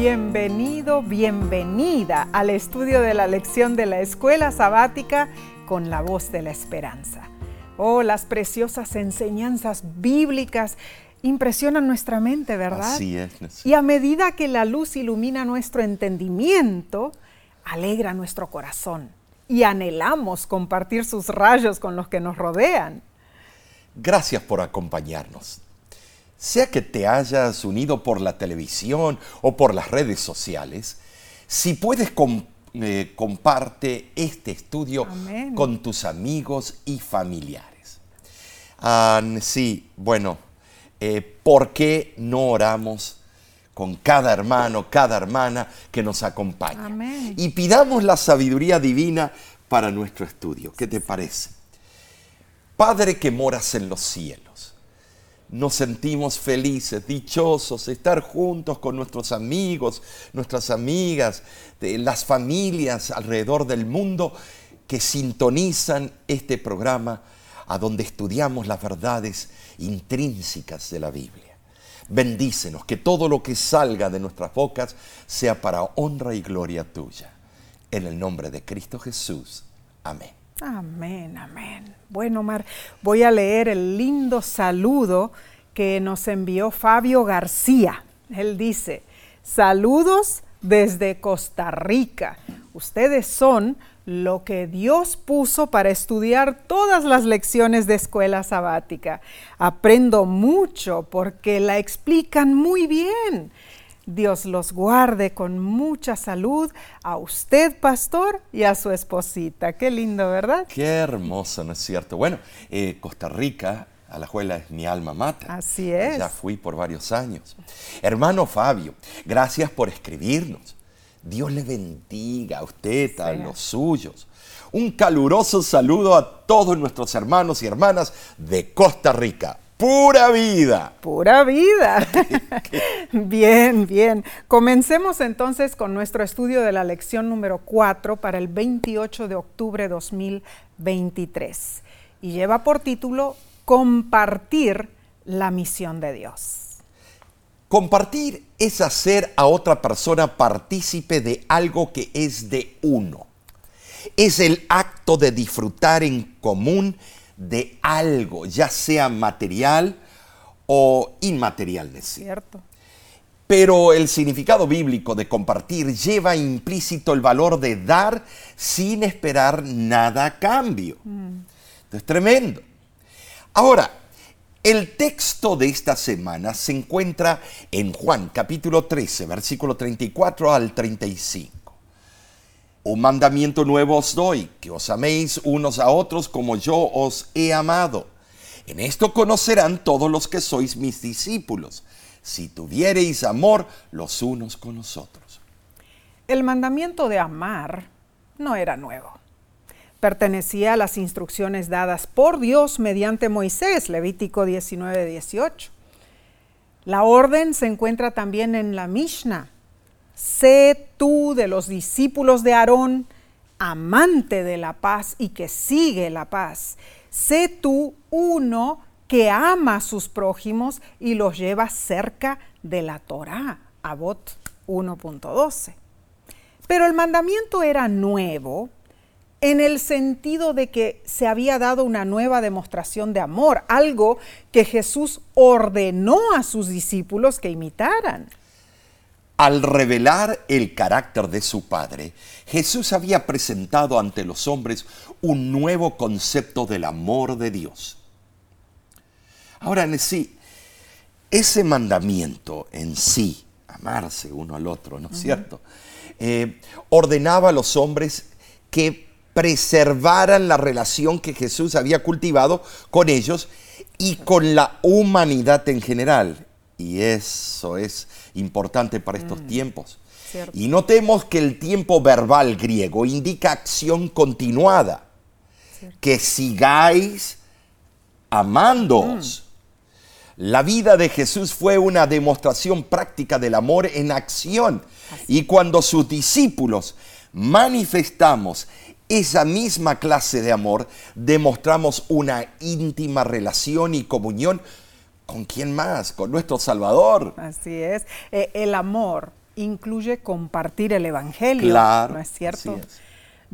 Bienvenido, bienvenida al estudio de la lección de la escuela sabática con la voz de la esperanza. Oh, las preciosas enseñanzas bíblicas impresionan nuestra mente, ¿verdad? Así es. Y a medida que la luz ilumina nuestro entendimiento, alegra nuestro corazón y anhelamos compartir sus rayos con los que nos rodean. Gracias por acompañarnos. Sea que te hayas unido por la televisión o por las redes sociales, si puedes eh, comparte este estudio con tus amigos y familiares. Ah, sí, bueno, eh, ¿por qué no oramos con cada hermano, cada hermana que nos acompaña? Y pidamos la sabiduría divina para nuestro estudio. ¿Qué te parece? Padre que moras en los cielos, nos sentimos felices, dichosos estar juntos con nuestros amigos, nuestras amigas, de las familias alrededor del mundo que sintonizan este programa a donde estudiamos las verdades intrínsecas de la Biblia. Bendícenos, que todo lo que salga de nuestras bocas sea para honra y gloria tuya. En el nombre de Cristo Jesús. Amén. Amén, amén. Bueno, Mar, voy a leer el lindo saludo que nos envió Fabio García. Él dice, saludos desde Costa Rica. Ustedes son lo que Dios puso para estudiar todas las lecciones de escuela sabática. Aprendo mucho porque la explican muy bien. Dios los guarde con mucha salud a usted, pastor, y a su esposita. Qué lindo, ¿verdad? Qué hermoso, ¿no es cierto? Bueno, eh, Costa Rica, a la escuela es mi alma mata. Así es. Ya fui por varios años. Hermano Fabio, gracias por escribirnos. Dios le bendiga a usted, a los suyos. Un caluroso saludo a todos nuestros hermanos y hermanas de Costa Rica. Pura vida. Pura vida. bien, bien. Comencemos entonces con nuestro estudio de la lección número 4 para el 28 de octubre de 2023. Y lleva por título Compartir la misión de Dios. Compartir es hacer a otra persona partícipe de algo que es de uno. Es el acto de disfrutar en común de algo, ya sea material o inmaterial. Cierto. Pero el significado bíblico de compartir lleva implícito el valor de dar sin esperar nada a cambio. Mm. Es tremendo. Ahora, el texto de esta semana se encuentra en Juan capítulo 13, versículo 34 al 35. Un mandamiento nuevo os doy, que os améis unos a otros como yo os he amado. En esto conocerán todos los que sois mis discípulos, si tuviereis amor los unos con los otros. El mandamiento de amar no era nuevo. Pertenecía a las instrucciones dadas por Dios mediante Moisés, Levítico 19, 18. La orden se encuentra también en la Mishnah, sé tú de los discípulos de Aarón, amante de la paz y que sigue la paz. Sé tú uno que ama a sus prójimos y los lleva cerca de la Torá, Abot 1.12. Pero el mandamiento era nuevo en el sentido de que se había dado una nueva demostración de amor, algo que Jesús ordenó a sus discípulos que imitaran. Al revelar el carácter de su Padre, Jesús había presentado ante los hombres un nuevo concepto del amor de Dios. Ahora, en sí, ese mandamiento en sí, amarse uno al otro, ¿no es cierto? Eh, ordenaba a los hombres que preservaran la relación que Jesús había cultivado con ellos y con la humanidad en general. Y eso es importante para estos mm, tiempos. Y notemos que el tiempo verbal griego indica acción continuada. Que sigáis amándoos. Mm. La vida de Jesús fue una demostración práctica del amor en acción. Y cuando sus discípulos manifestamos esa misma clase de amor, demostramos una íntima relación y comunión ¿Con quién más? Con nuestro Salvador. Así es. Eh, el amor incluye compartir el Evangelio, Claro, ¿no es cierto? es.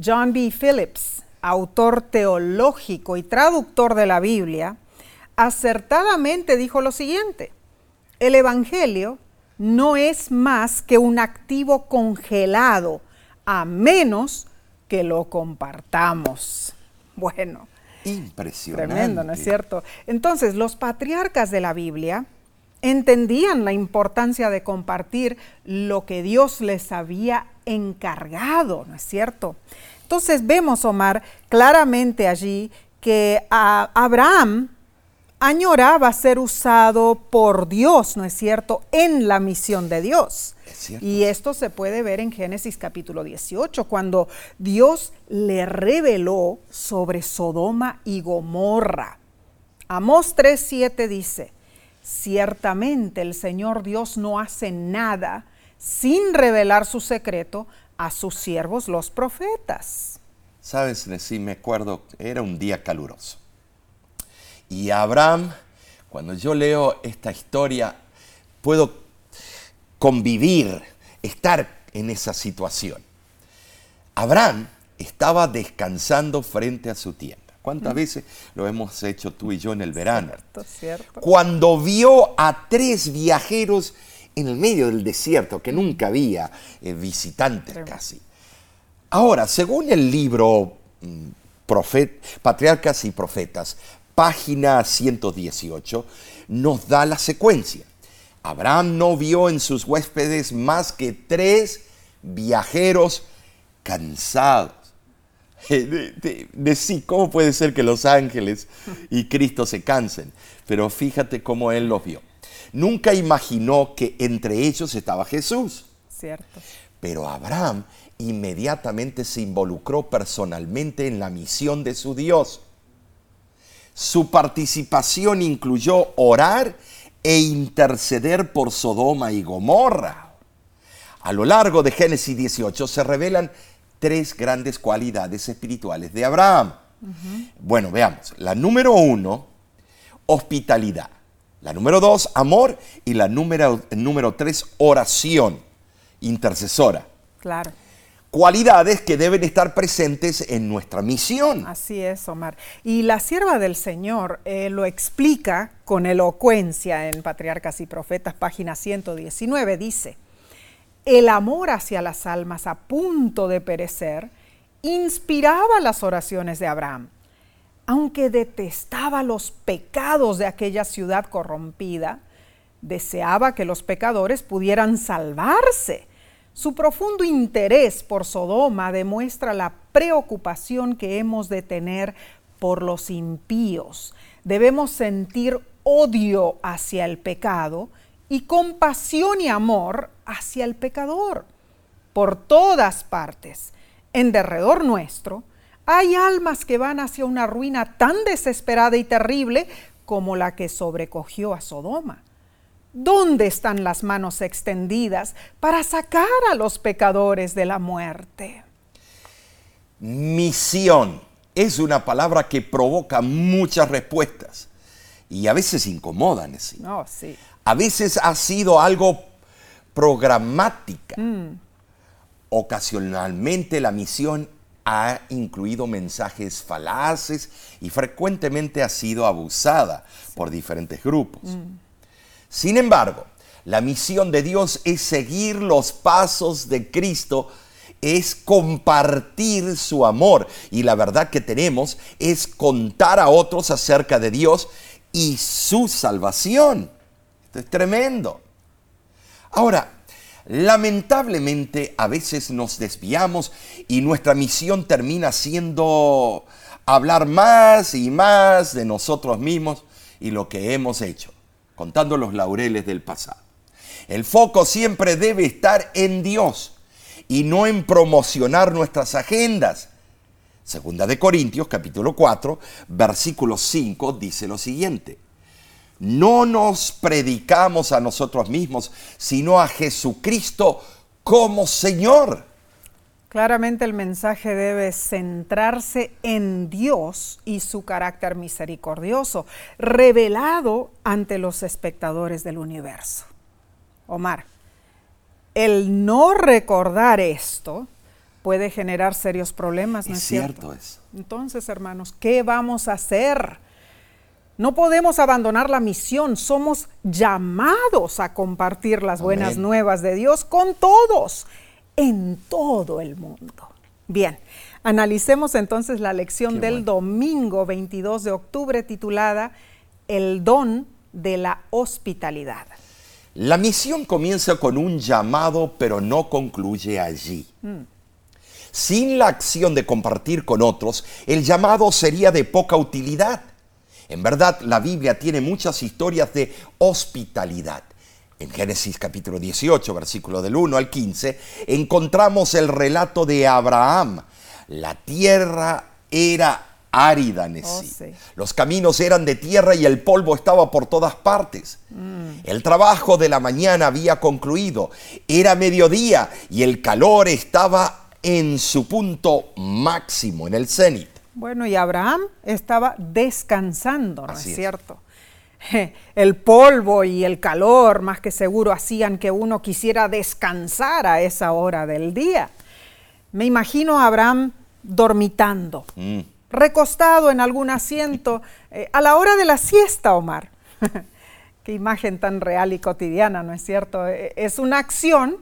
John B. Phillips, autor teológico y traductor de la Biblia, acertadamente dijo lo siguiente, el Evangelio no es más que un activo congelado, a menos que lo compartamos. Bueno, Impresionante. Tremendo, ¿no es cierto? Entonces, los patriarcas de la Biblia entendían la importancia de compartir lo que Dios les había encargado, ¿no es cierto? Entonces vemos, Omar, claramente allí que Abraham añoraba ser usado por Dios, ¿no es cierto?, en la misión de Dios. Cierto. Y esto se puede ver en Génesis capítulo 18, cuando Dios le reveló sobre Sodoma y Gomorra. Amós 3:7 dice, ciertamente el Señor Dios no hace nada sin revelar su secreto a sus siervos los profetas. Sabes, sí me acuerdo, era un día caluroso. Y Abraham, cuando yo leo esta historia, puedo convivir, estar en esa situación. Abraham estaba descansando frente a su tienda. ¿Cuántas veces lo hemos hecho tú y yo en el verano? Cierto, cierto. Cuando vio a tres viajeros en el medio del desierto, que nunca había eh, visitantes casi. Ahora, según el libro mm, Profet- Patriarcas y Profetas, página 118, nos da la secuencia. Abraham no vio en sus huéspedes más que tres viajeros cansados. De sí, ¿cómo puede ser que los ángeles y Cristo se cansen? Pero fíjate cómo él los vio. Nunca imaginó que entre ellos estaba Jesús. Cierto. Pero Abraham inmediatamente se involucró personalmente en la misión de su Dios. Su participación incluyó orar e interceder por Sodoma y Gomorra. A lo largo de Génesis 18 se revelan tres grandes cualidades espirituales de Abraham. Bueno, veamos. La número uno, hospitalidad. La número dos, amor. Y la número, número tres, oración intercesora. Claro. Cualidades que deben estar presentes en nuestra misión. Así es, Omar. Y la sierva del Señor eh, lo explica con elocuencia en Patriarcas y Profetas, página 119. Dice, el amor hacia las almas a punto de perecer inspiraba las oraciones de Abraham. Aunque detestaba los pecados de aquella ciudad corrompida, deseaba que los pecadores pudieran salvarse. Su profundo interés por Sodoma demuestra la preocupación que hemos de tener por los impíos. Debemos sentir odio hacia el pecado y compasión y amor hacia el pecador. Por todas partes, en derredor nuestro, hay almas que van hacia una ruina tan desesperada y terrible como la que sobrecogió a Sodoma. ¿Dónde están las manos extendidas para sacar a los pecadores de la muerte? Misión es una palabra que provoca muchas respuestas y a veces incomodan. ¿sí? No, sí. A veces ha sido algo programática. Ocasionalmente la misión ha incluido mensajes falaces y frecuentemente ha sido abusada por diferentes grupos. Sin embargo, la misión de Dios es seguir los pasos de Cristo, es compartir su amor. Y la verdad que tenemos es contar a otros acerca de Dios y su salvación. Esto es tremendo. Ahora, lamentablemente a veces nos desviamos y nuestra misión termina siendo hablar más y más de nosotros mismos y lo que hemos hecho, contando los laureles del pasado. El foco siempre debe estar en Dios y no en promocionar nuestras agendas. Segunda de Corintios capítulo 4, versículo 5 dice lo siguiente: No nos predicamos a nosotros mismos, sino a Jesucristo como Señor. Claramente el mensaje debe centrarse en Dios y su carácter misericordioso, revelado ante los espectadores del universo. Omar, el no recordar esto puede generar serios problemas, ¿no es, cierto? eso. Entonces, hermanos, ¿qué vamos a hacer? No podemos abandonar la misión, somos llamados a compartir las buenas nuevas de Dios con todos, en todo el mundo. Bien, analicemos entonces la lección del domingo 22 de octubre titulada El don de la hospitalidad. La misión comienza con un llamado, pero no concluye allí. Mm. Sin la acción de compartir con otros, el llamado sería de poca utilidad. En verdad, la Biblia tiene muchas historias de hospitalidad. En Génesis capítulo 18, versículo del 1 al 15, encontramos el relato de Abraham. La tierra era árida, oh, Los caminos eran de tierra y el polvo estaba por todas partes. Mm. El trabajo de la mañana había concluido. Era mediodía y el calor estaba en su punto máximo, en el cenit. Bueno, y Abraham estaba descansando, ¿no es cierto? El polvo y el calor, más que seguro, hacían que uno quisiera descansar a esa hora del día. Me imagino a Abraham dormitando, mm. recostado en algún asiento, eh, a la hora de la siesta, Omar. Qué imagen tan real y cotidiana, ¿no es cierto? E, es una acción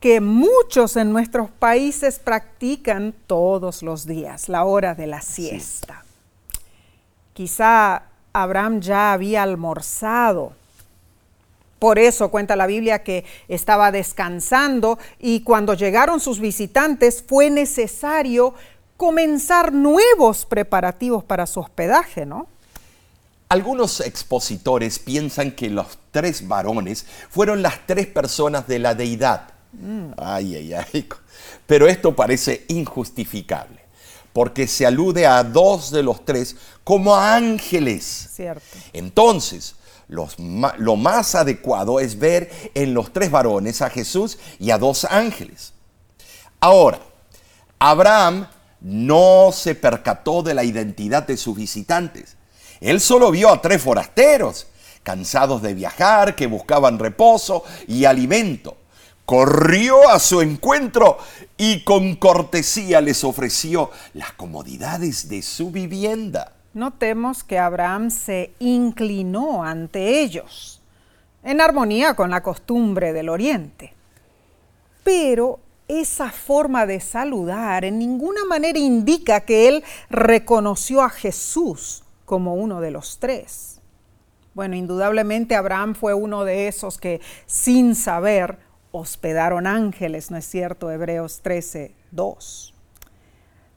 que muchos en nuestros países practican todos los días, la hora de la siesta. Quizá Abraham ya había almorzado. Por eso cuenta la Biblia que estaba descansando y cuando llegaron sus visitantes fue necesario comenzar nuevos preparativos para su hospedaje, ¿no? Algunos expositores piensan que los tres varones fueron las tres personas de la deidad Ay, ay, ay. Pero esto parece injustificable, porque se alude a dos de los tres como ángeles. Cierto. Entonces, lo más adecuado es ver en los tres varones a Jesús y a dos ángeles. Ahora, Abraham no se percató de la identidad de sus visitantes. Él solo vio a tres forasteros, cansados de viajar, que buscaban reposo y alimento corrió a su encuentro y con cortesía les ofreció las comodidades de su vivienda. Notemos que Abraham se inclinó ante ellos, en armonía con la costumbre del Oriente. Pero esa forma de saludar en ninguna manera indica que él reconoció a Jesús como uno de los tres. Bueno, indudablemente Abraham fue uno de esos que sin saber hospedaron ángeles, ¿no es cierto? Hebreos 13, 2.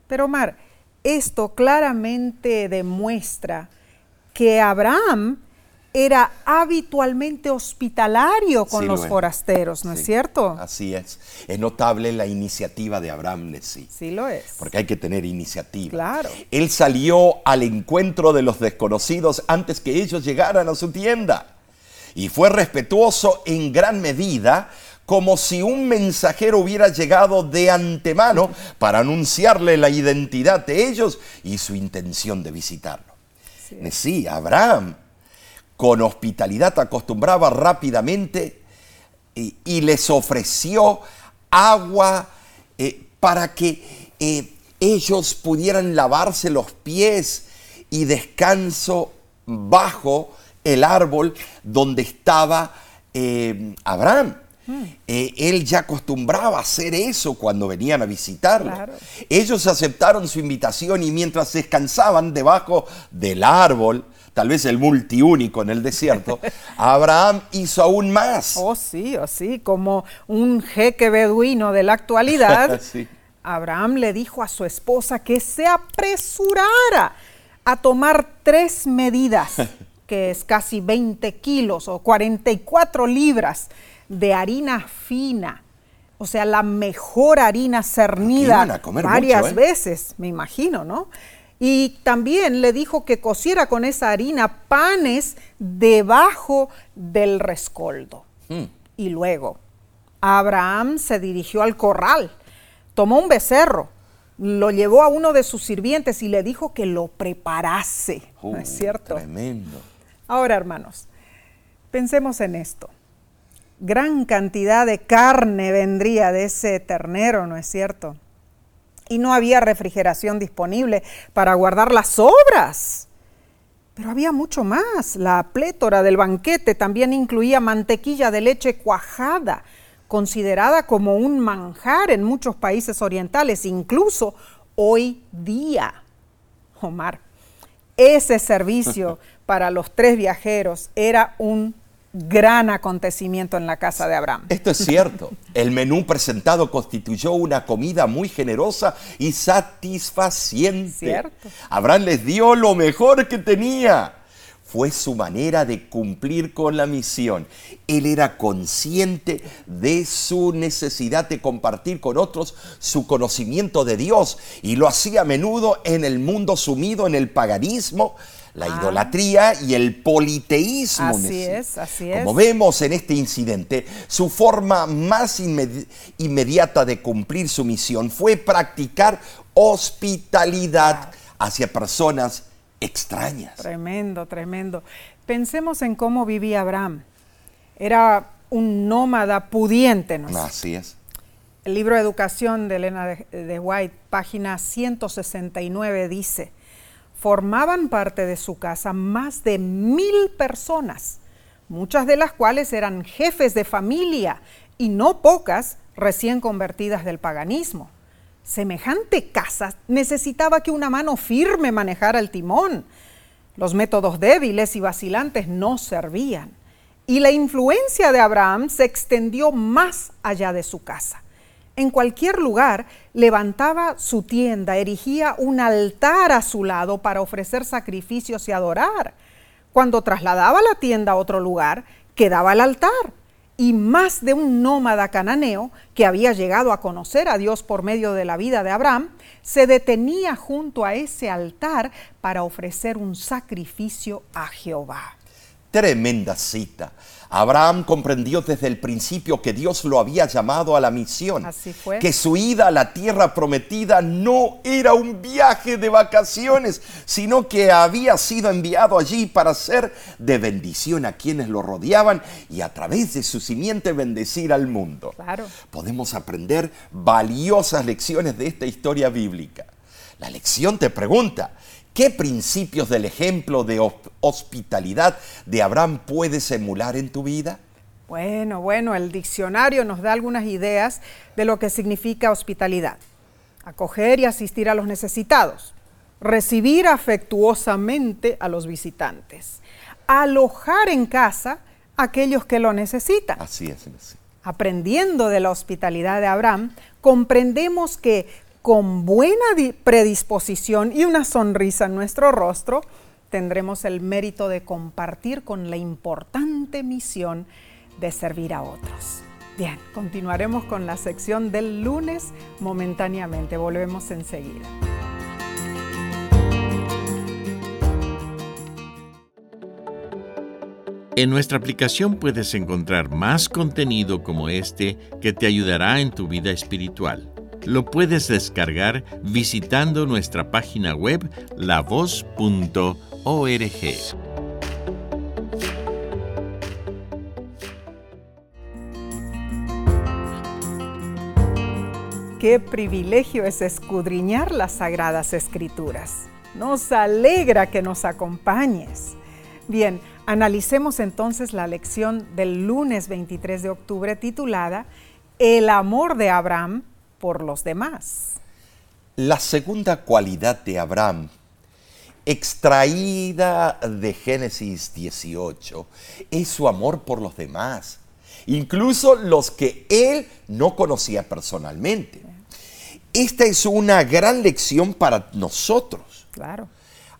Pero Omar, esto claramente demuestra que Abraham era habitualmente hospitalario con los forasteros, ¿no es cierto? Así es. Es notable la iniciativa de Abraham sí. Sí lo es. Porque hay que tener iniciativa. Claro. Él salió al encuentro de los desconocidos antes que ellos llegaran a su tienda. Y fue respetuoso en gran medida como si un mensajero hubiera llegado de antemano para anunciarle la identidad de ellos y su intención de visitarlo. Sí, Abraham con hospitalidad acostumbraba rápidamente y, les ofreció agua eh, para que eh, ellos pudieran lavarse los pies y descanso bajo el árbol donde estaba eh, Abraham. Eh, él ya acostumbraba a hacer eso cuando venían a visitarlo. Ellos aceptaron su invitación y mientras descansaban debajo del árbol, tal vez el multiúnico en el desierto, Abraham hizo aún más. Oh, sí, oh, sí, como un jeque beduino de la actualidad. Abraham le dijo a su esposa que se apresurara a tomar tres medidas, que es casi 20 kilos o 44 libras de harina fina, o sea, la mejor harina cernida varias ¿eh? veces, me imagino, ¿no? Y también le dijo que cociera con esa harina panes debajo del rescoldo. Hmm. Y luego, Abraham se dirigió al corral, tomó un becerro, lo llevó a uno de sus sirvientes y le dijo que lo preparase. ¿No es uh, cierto? Tremendo. Ahora, hermanos, pensemos en esto Gran cantidad de carne vendría de ese ternero, ¿no es cierto? Y no había refrigeración disponible para guardar las sobras. Pero había mucho más. La plétora del banquete también incluía mantequilla de leche cuajada, considerada como un manjar en muchos países orientales, incluso hoy día. Omar, ese servicio para los tres viajeros era un gran acontecimiento en la casa de Abraham. Esto es cierto. El menú presentado constituyó una comida muy generosa y satisfaciente. Cierto. Abraham les dio lo mejor que tenía. Fue su manera de cumplir con la misión. Él era consciente de su necesidad de compartir con otros su conocimiento de Dios y lo hacía a menudo en el mundo sumido en el paganismo, la Ah. idolatría y el politeísmo. Así es, así es. Como vemos en este incidente, su forma más inmedi- inmediata de cumplir su misión fue practicar hospitalidad hacia personas extrañas. Tremendo, tremendo. Pensemos en cómo vivía Abraham. Era un nómada pudiente, ¿no? es Así es. El libro Educación de Elena de, de White, página 169, dice, formaban parte de su casa más de mil personas, muchas de las cuales eran jefes de familia y no pocas recién convertidas del paganismo. Semejante casa necesitaba que una mano firme manejara el timón. Los métodos débiles y vacilantes no servían. Y la influencia de Abraham se extendió más allá de su casa. En cualquier lugar levantaba su tienda, erigía un altar a su lado para ofrecer sacrificios y adorar. Cuando trasladaba la tienda a otro lugar, quedaba el altar. Y más de un nómada cananeo que había llegado a conocer a Dios por medio de la vida de Abraham, se detenía junto a ese altar para ofrecer un sacrificio a Jehová. Tremenda cita. Abraham comprendió desde el principio que Dios lo había llamado a la misión. Así fue. Que su ida a la tierra prometida no era un viaje de vacaciones, sino que había sido enviado allí para ser de bendición a quienes lo rodeaban y a través de su simiente bendecir al mundo. Claro. Podemos aprender valiosas lecciones de esta historia bíblica. La lección te pregunta, ¿qué principios del ejemplo de hos- hospitalidad de Abraham puedes emular en tu vida? Bueno, bueno, el diccionario nos da algunas ideas de lo que significa hospitalidad. Acoger y asistir a los necesitados. Recibir afectuosamente a los visitantes. Alojar en casa a aquellos que lo necesitan. Así es. así. Aprendiendo de la hospitalidad de Abraham, comprendemos que con buena di- predisposición y una sonrisa en nuestro rostro, tendremos el mérito de compartir con la importante misión de servir a otros. Bien, continuaremos con la sección del lunes momentáneamente. Volvemos enseguida. En nuestra aplicación puedes encontrar más contenido como este que te ayudará en tu vida espiritual. Lo puedes descargar visitando nuestra página web lavoz.org. Qué privilegio es escudriñar las sagradas escrituras. Nos alegra que nos acompañes. Bien, analicemos entonces la lección del lunes 23 de octubre titulada El amor de Abraham por los demás. La segunda cualidad de Abraham, extraída de Génesis 18, es su amor por los demás, incluso los que él no conocía personalmente. Esta es una gran lección para nosotros. Claro.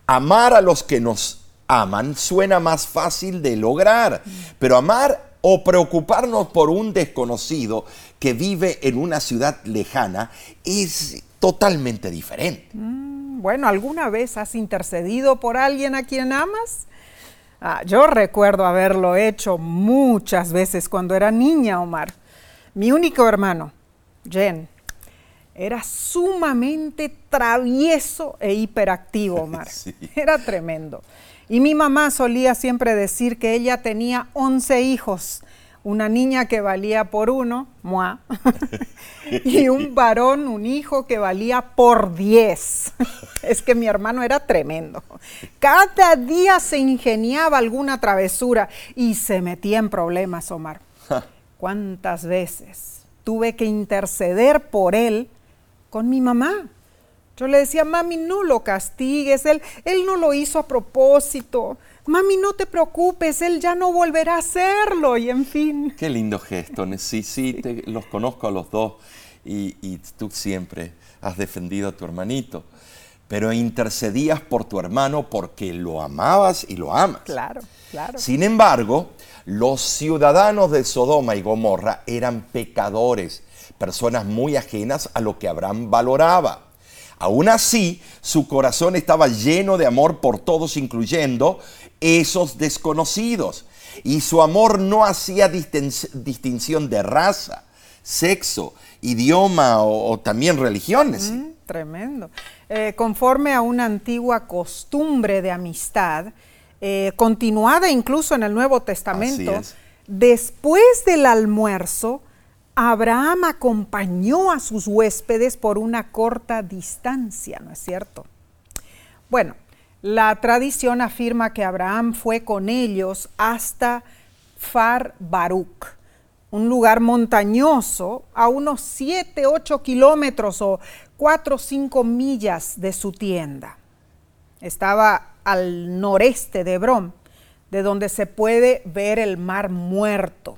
Amar a los que nos aman suena más fácil de lograr, pero amar o preocuparnos por un desconocido que vive en una ciudad lejana es totalmente diferente. Bueno, ¿alguna vez has intercedido por alguien a quien amas? Ah, yo recuerdo haberlo hecho muchas veces cuando era niña, Omar. Mi único hermano, Jen, era sumamente travieso e hiperactivo, Omar. Sí. Era tremendo. Y mi mamá solía siempre decir que ella tenía 11 hijos, una niña que valía por uno, moi, y un varón, un hijo que valía por diez. es que mi hermano era tremendo. Cada día se ingeniaba alguna travesura y se metía en problemas, Omar. ¿Cuántas veces tuve que interceder por él con mi mamá? Yo le decía, mami, no lo castigues, él, él no lo hizo a propósito mami, no te preocupes, él ya no volverá a hacerlo y en fin. Qué lindo gesto, sí, sí, te, los conozco a los dos y, y tú siempre has defendido a tu hermanito, pero intercedías por tu hermano porque lo amabas y lo amas. Claro, claro. Sin embargo, los ciudadanos de Sodoma y Gomorra eran pecadores, personas muy ajenas a lo que Abraham valoraba. Aún así, su corazón estaba lleno de amor por todos, incluyendo esos desconocidos. Y su amor no hacía distinción de raza, sexo, idioma o, también religiones. Mm, tremendo. Eh, conforme a una antigua costumbre de amistad, eh, continuada incluso en el Nuevo Testamento, después del almuerzo, Abraham acompañó a sus huéspedes por una corta distancia, ¿no es cierto? Bueno, la tradición afirma que Abraham fue con ellos hasta Far Baruch, un lugar montañoso a unos 7, 8 kilómetros o 4 o 5 millas de su tienda. Estaba al noreste de Hebrón, de donde se puede ver el mar muerto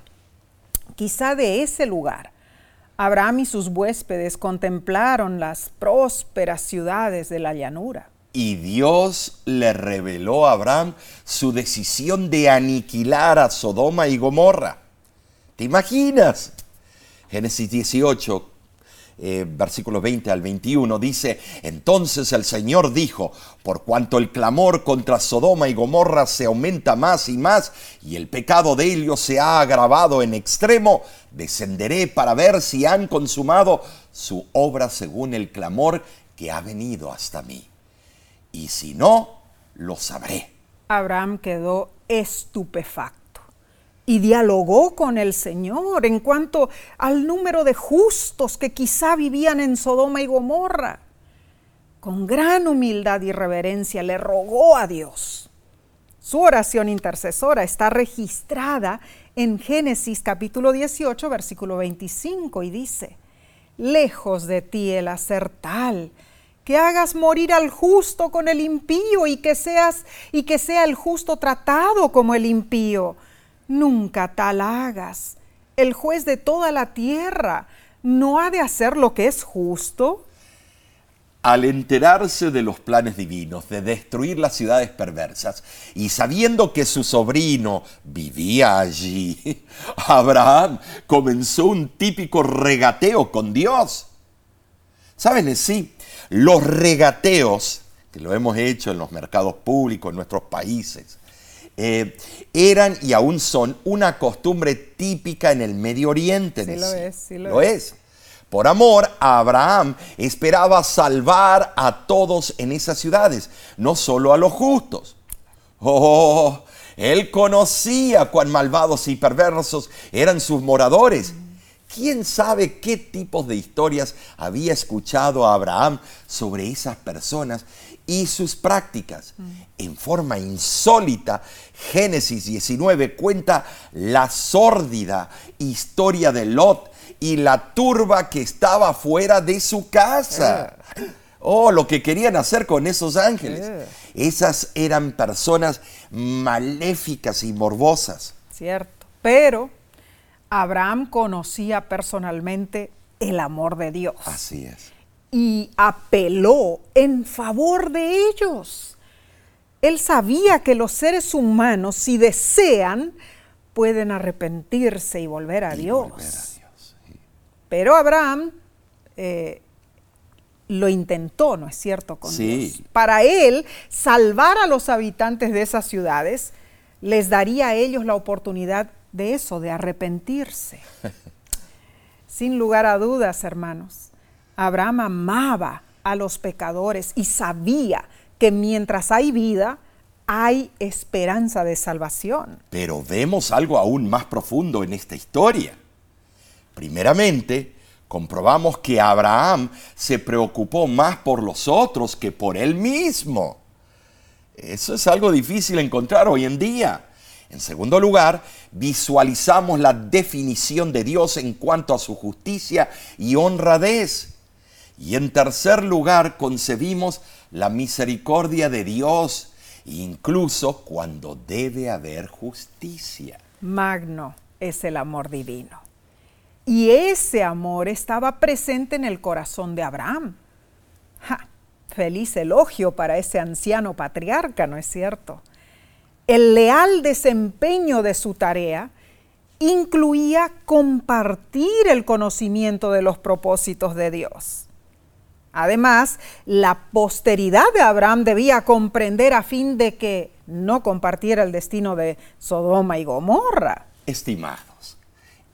quizá de ese lugar. Abraham y sus huéspedes contemplaron las prósperas ciudades de la llanura. Y Dios le reveló a Abraham su decisión de aniquilar a Sodoma y Gomorra. ¿Te imaginas? Génesis 18, eh, versículo 20 al 21, dice, entonces el Señor dijo, por cuanto el clamor contra Sodoma y Gomorra se aumenta más y más, y el pecado de ellos se ha agravado en extremo, descenderé para ver si han consumado su obra según el clamor que ha venido hasta mí. Y si no, lo sabré. Abraham quedó estupefacto y dialogó con el Señor en cuanto al número de justos que quizá vivían en Sodoma y Gomorra. Con gran humildad y reverencia le rogó a Dios. Su oración intercesora está registrada en Génesis capítulo 18, versículo 25 y dice, lejos de ti el hacer tal, que hagas morir al justo con el impío y que seas y que sea el justo tratado como el impío Nunca tal hagas. El juez de toda la tierra no ha de hacer lo que es justo. Al enterarse de los planes divinos de destruir las ciudades perversas y sabiendo que su sobrino vivía allí, Abraham comenzó un típico regateo con Dios. ¿Saben? Sí, los regateos, que lo hemos hecho en los mercados públicos en nuestros países, eh, eran y aún son una costumbre típica en el Medio Oriente. Sí, lo es, sí lo, es. Por amor, Abraham esperaba salvar a todos en esas ciudades, no solo a los justos. Oh, él conocía cuán malvados y perversos eran sus moradores. ¿Quién sabe qué tipos de historias había escuchado Abraham sobre esas personas y sus prácticas. En forma insólita, Génesis 19 cuenta la sórdida historia de Lot y la turba que estaba fuera de su casa. Eh. Oh, lo que querían hacer con esos ángeles. Eh. Esas eran personas maléficas y morbosas. Cierto. Pero Abraham conocía personalmente el amor de Dios. Así es y apeló en favor de ellos. Él sabía que los seres humanos, si desean, pueden arrepentirse y volver a Dios. Pero Abraham eh, lo intentó, ¿no es cierto? Con Dios. Para él, salvar a los habitantes de esas ciudades les daría a ellos la oportunidad de eso, de arrepentirse. Sin lugar a dudas, hermanos, Abraham amaba a los pecadores y sabía que mientras hay vida, hay esperanza de salvación. Pero vemos algo aún más profundo en esta historia. Primeramente, comprobamos que Abraham se preocupó más por los otros que por él mismo. Eso es algo difícil encontrar hoy en día. En segundo lugar, visualizamos la definición de Dios en cuanto a su justicia y honradez. Y en tercer lugar, concebimos la misericordia de Dios, incluso cuando debe haber justicia. Magno es el amor divino. Y ese amor estaba presente en el corazón de Abraham. feliz elogio para ese anciano patriarca, ¿no es cierto? El leal desempeño de su tarea incluía compartir el conocimiento de los propósitos de Dios. Además, la posteridad de Abraham debía comprender a fin de que no compartiera el destino de Sodoma y Gomorra. Estimados,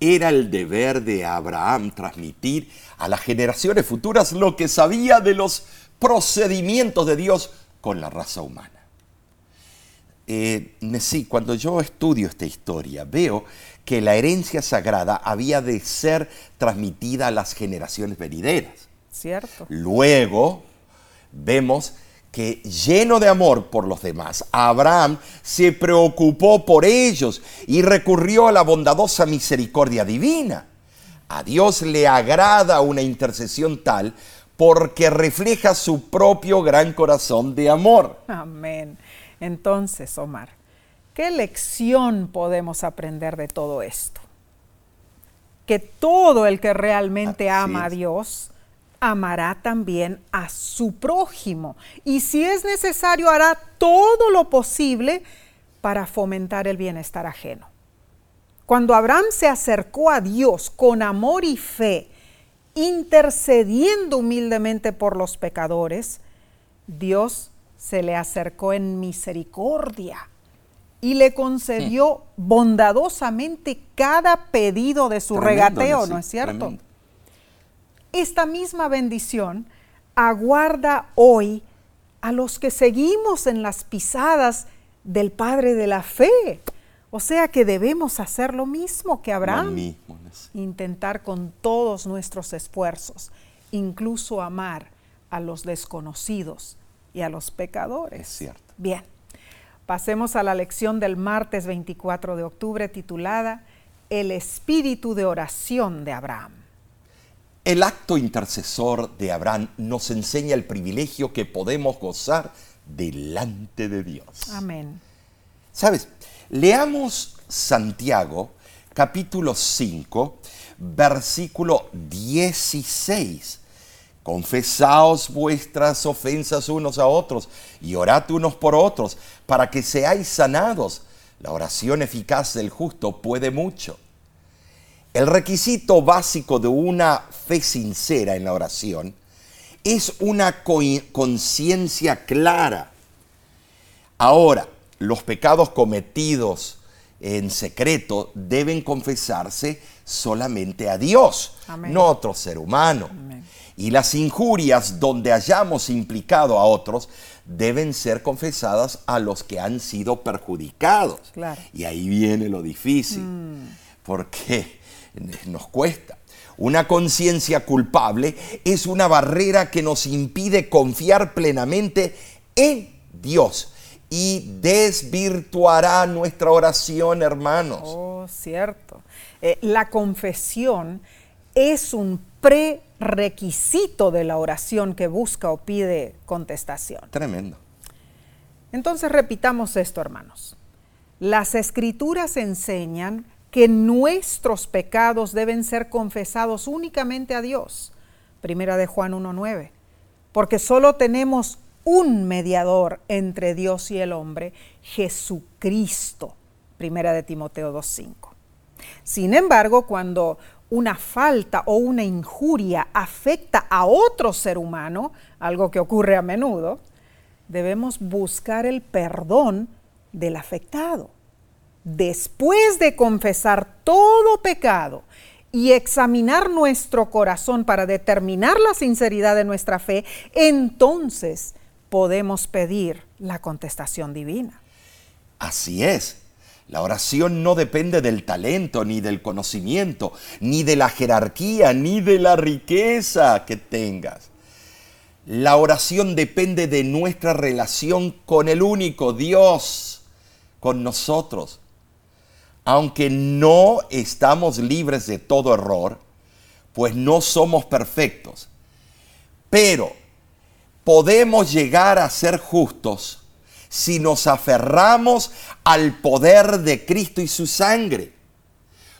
era el deber de Abraham transmitir a las generaciones futuras lo que sabía de los procedimientos de Dios con la raza humana. Eh, sí, cuando yo estudio esta historia, veo que la herencia sagrada había de ser transmitida a las generaciones venideras. Cierto. Luego vemos que lleno de amor por los demás, Abraham se preocupó por ellos y recurrió a la bondadosa misericordia divina. A Dios le agrada una intercesión tal porque refleja su propio gran corazón de amor. Amén. Entonces, Omar, ¿qué lección podemos aprender de todo esto? Que todo el que realmente ama a Dios amará también a su prójimo y si es necesario hará todo lo posible para fomentar el bienestar ajeno. Cuando Abraham se acercó a Dios con amor y fe, intercediendo humildemente por los pecadores, Dios se le acercó en misericordia y le concedió bondadosamente cada pedido de su regateo, ¿no es cierto? Esta misma bendición aguarda hoy a los que seguimos en las pisadas del Padre de la Fe. O sea que debemos hacer lo mismo que Abraham. Intentar con todos nuestros esfuerzos, incluso amar a los desconocidos y a los pecadores. Es cierto. Bien, pasemos a la lección del martes 24 de octubre titulada El espíritu de oración de Abraham. El acto intercesor de Abraham nos enseña el privilegio que podemos gozar delante de Dios. Amén. ¿Sabes? Leamos Santiago capítulo 5, versículo 16 Confesaos vuestras ofensas unos a otros y orad unos por otros para que seáis sanados. La oración eficaz del justo puede mucho. El requisito básico de una fe sincera en la oración es una conciencia clara. Ahora, los pecados cometidos en secreto deben confesarse solamente a Dios, no a otro ser humano. Y las injurias donde hayamos implicado a otros deben ser confesadas a los que han sido perjudicados. Y ahí viene lo difícil, mm. porque nos cuesta. Una conciencia culpable es una barrera que nos impide confiar plenamente en Dios y desvirtuará nuestra oración, hermanos. Oh, cierto. Eh, la confesión es un prerequisito de la oración que busca o pide contestación. Tremendo. Entonces repitamos esto, hermanos. Las escrituras enseñan que nuestros pecados deben ser confesados únicamente a Dios. Primera de Juan 1.9. Porque solo tenemos un mediador entre Dios y el hombre, Jesucristo. Primera de Timoteo 2.5. Sin embargo, cuando una falta o una injuria afecta a otro ser humano, algo que ocurre a menudo, debemos buscar el perdón del afectado. Después de confesar todo pecado y examinar nuestro corazón para determinar la sinceridad de nuestra fe, entonces podemos pedir la contestación divina. Así es. La oración no depende del talento, ni del conocimiento, ni de la jerarquía, ni de la riqueza que tengas. La oración depende de nuestra relación con el único Dios, con nosotros. Aunque no estamos libres de todo error, pues no somos perfectos, pero podemos llegar a ser justos si nos aferramos al poder de Cristo y su sangre.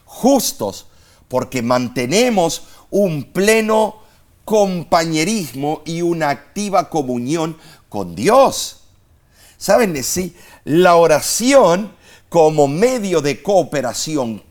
Justos porque mantenemos un pleno compañerismo y una activa comunión con Dios. ¿Saben? Sí, la oración como medio de cooperación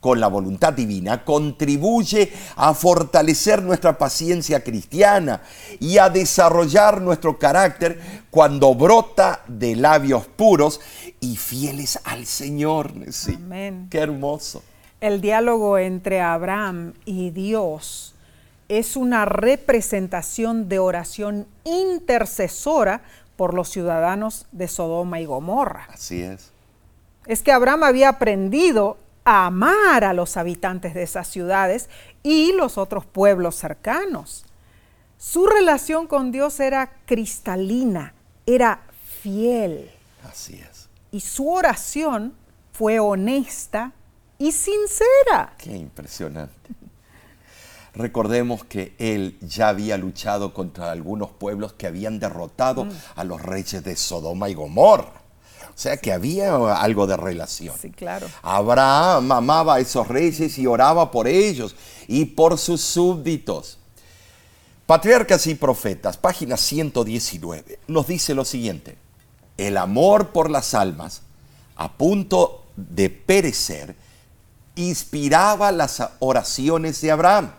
con la voluntad divina contribuye a fortalecer nuestra paciencia cristiana y a desarrollar nuestro carácter cuando brota de labios puros y fieles al Señor. Sí. Amén. Qué hermoso. El diálogo entre Abraham y Dios es una representación de oración intercesora por los ciudadanos de Sodoma y Gomorra. Así es. Es que Abraham había aprendido amar a los habitantes de esas ciudades y los otros pueblos cercanos. Su relación con Dios era cristalina, era fiel. Así es. Y su oración fue honesta y sincera. Qué impresionante. Recordemos que él ya había luchado contra algunos pueblos que habían derrotado mm. a los reyes de Sodoma y Gomorra. O sea que había algo de relación. Sí, claro. Abraham amaba a esos reyes y oraba por ellos y por sus súbditos. Patriarcas y Profetas, página 119, nos dice lo siguiente. El amor por las almas, a punto de perecer, inspiraba las oraciones de Abraham.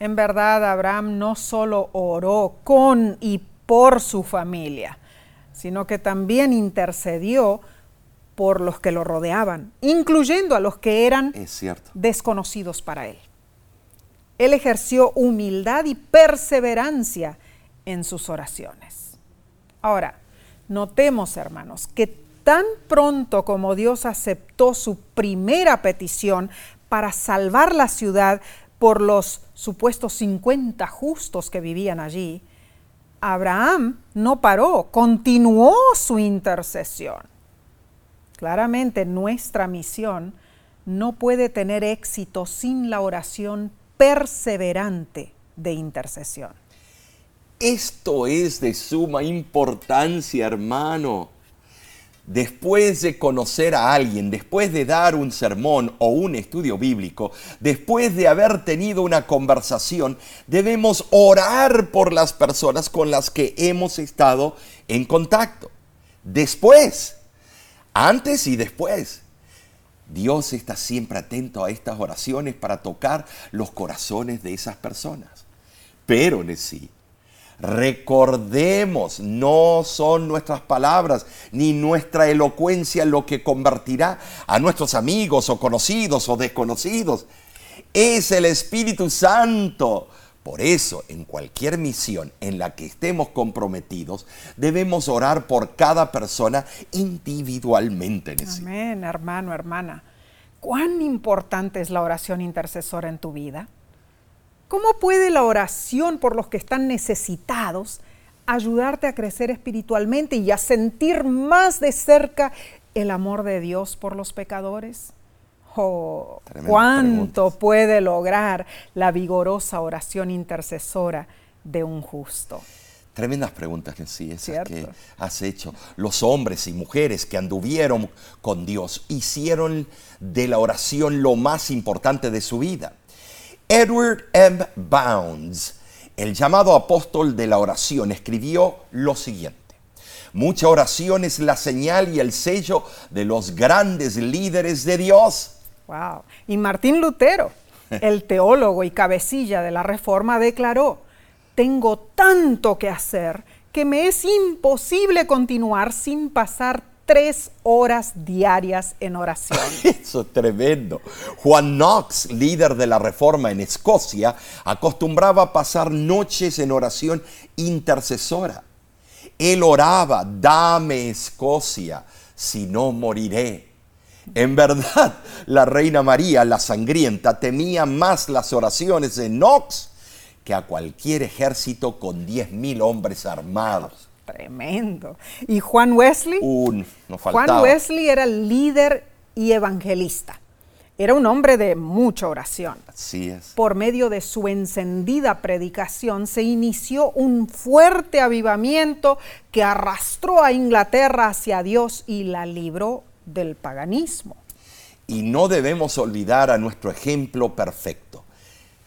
En verdad, Abraham no solo oró con y por su familia, sino que también intercedió por los que lo rodeaban, incluyendo a los que eran desconocidos para él. Él ejerció humildad y perseverancia en sus oraciones. Ahora, notemos, hermanos, que tan pronto como Dios aceptó su primera petición para salvar la ciudad por los supuestos 50 justos que vivían allí, Abraham no paró, continuó su intercesión. Claramente nuestra misión no puede tener éxito sin la oración perseverante de intercesión. Esto es de suma importancia, hermano. Después de conocer a alguien, después de dar un sermón o un estudio bíblico, después de haber tenido una conversación, debemos orar por las personas con las que hemos estado en contacto. Después, antes y después. Dios está siempre atento a estas oraciones para tocar los corazones de esas personas. Pero en sí, Recordemos, no son nuestras palabras ni nuestra elocuencia lo que convertirá a nuestros amigos o conocidos o desconocidos. Es el Espíritu Santo. Por eso, en cualquier misión en la que estemos comprometidos, debemos orar por cada persona individualmente. Amén, hermano, hermana. ¿Cuán importante es la oración intercesora en tu vida? ¿Cómo puede la oración por los que están necesitados ayudarte a crecer espiritualmente y a sentir más de cerca el amor de Dios por los pecadores? Oh, ¿Cuánto puede lograr la vigorosa oración intercesora de un justo? Tremendas preguntas que sí, esas que has hecho. Los hombres y mujeres que anduvieron con Dios hicieron de la oración lo más importante de su vida. Edward M. Bounds, el llamado apóstol de la oración, escribió lo siguiente. Mucha oración es la señal y el sello de los grandes líderes de Dios. Wow. Y Martín Lutero, el teólogo y cabecilla de la Reforma, declaró, tengo tanto que hacer que me es imposible continuar sin pasar tres horas diarias en oración. Eso es tremendo. Juan Knox, líder de la Reforma en Escocia, acostumbraba pasar noches en oración intercesora. Él oraba, dame Escocia, si no moriré. En verdad, la reina María, la sangrienta, temía más las oraciones de Knox que a cualquier ejército con 10.000 hombres armados. Tremendo. ¿Y Juan Wesley? Un, Juan Wesley era líder y evangelista. Era un hombre de mucha oración. Así es. Por medio de su encendida predicación se inició un fuerte avivamiento que arrastró a Inglaterra hacia Dios y la libró del paganismo. Y no debemos olvidar a nuestro ejemplo perfecto.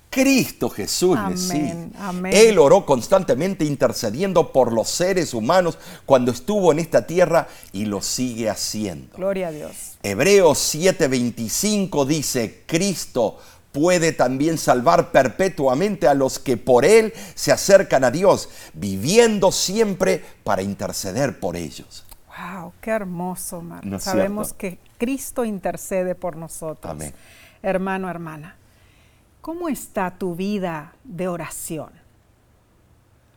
Cristo Jesús amén, Él oró constantemente intercediendo por los seres humanos cuando estuvo en esta tierra y lo sigue haciendo. Gloria a Dios. Hebreos 7:25 dice, Cristo puede también salvar perpetuamente a los que por Él se acercan a Dios, viviendo siempre para interceder por ellos. ¡Wow! ¡Qué hermoso, Marco! Sabemos que Cristo intercede por nosotros. Amén. Hermano, hermana. ¿Cómo está tu vida de oración?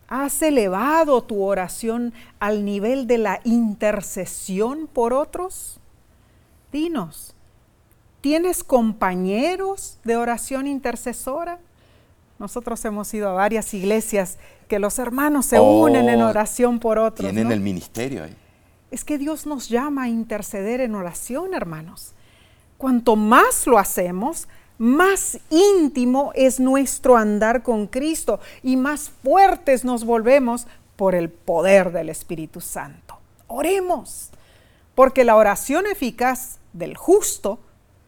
¿Has elevado tu oración al nivel de la intercesión por otros? Dinos, ¿tienes compañeros de oración intercesora? Nosotros hemos ido a varias iglesias que los hermanos se unen en oh, oración por otros. Tienen el ministerio ahí. Es que Dios nos llama a interceder en oración, hermanos. Cuanto más lo hacemos, más íntimo es nuestro andar con Cristo y más fuertes nos volvemos por el poder del Espíritu Santo. Oremos, porque la oración eficaz del justo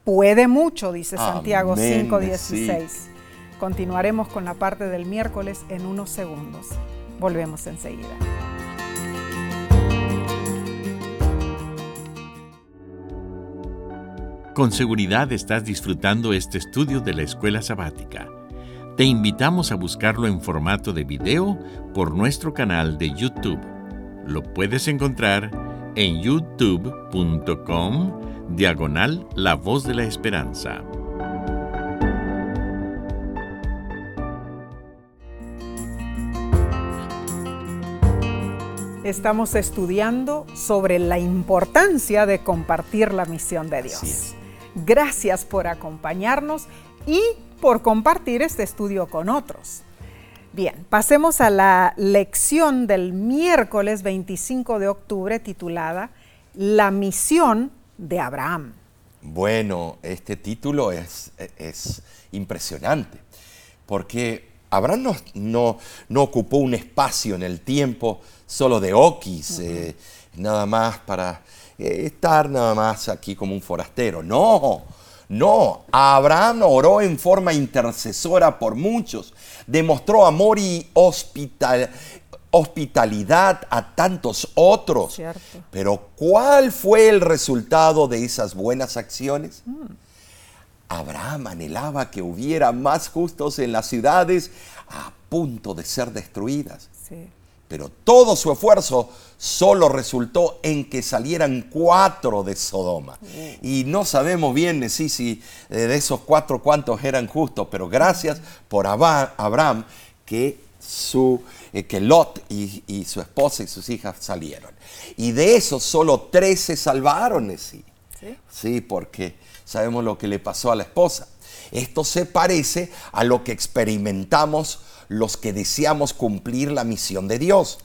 puede mucho, dice Santiago 5:16. Continuaremos con la parte del miércoles en unos segundos. Volvemos enseguida. Con seguridad estás disfrutando este estudio de la escuela sabática. Te invitamos a buscarlo en formato de video por nuestro canal de YouTube. Lo puedes encontrar en youtube.com diagonal La Voz de la Esperanza. Estamos estudiando sobre la importancia de compartir la misión de Dios. Gracias por acompañarnos y por compartir este estudio con otros. Bien, pasemos a la lección del miércoles 25 de octubre titulada La misión de Abraham. Bueno, este título es, es impresionante porque Abraham no, no, no, ocupó un espacio en el tiempo solo de Oquis, eh, nada más para estar nada más aquí como un forastero. No, no, Abraham oró en forma intercesora por muchos, demostró amor y hospital, hospitalidad a tantos otros. Pero ¿cuál fue el resultado de esas buenas acciones? Mm. Abraham anhelaba que hubiera más justos en las ciudades a punto de ser destruidas. Sí pero todo su esfuerzo solo resultó en que salieran cuatro de Sodoma. Y no sabemos bien si, si eh, de esos cuatro cuántos eran justos, pero gracias por Abraham que, su, eh, que Lot y, su esposa y sus hijas salieron. Y de esos solo tres se salvaron, sí. sí. Sí, porque sabemos lo que le pasó a la esposa. Esto se parece a lo que experimentamos los que deseamos cumplir la misión de Dios.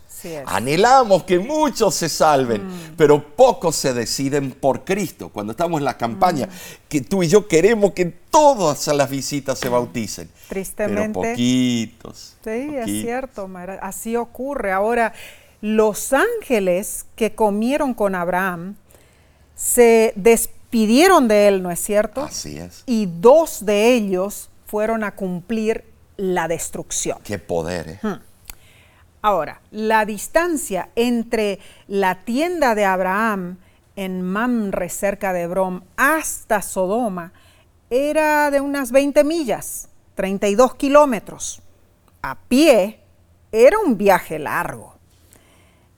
Anhelamos que muchos se salven, mm. pero pocos se deciden por Cristo. Cuando estamos en la campaña, mm. que tú y yo queremos que todas las visitas se bauticen. Tristemente. Pero poquitos. Sí, es cierto, así ocurre. Ahora, los ángeles que comieron con Abraham se despidieron de él, ¿no es cierto? Así es. Y dos de ellos fueron a cumplir la destrucción. Qué poder. ¿eh? Hmm. Ahora, la distancia entre la tienda de Abraham en Mamre, cerca de Brom, hasta Sodoma, era de unas 20 millas, 32 kilómetros. A pie era un viaje largo.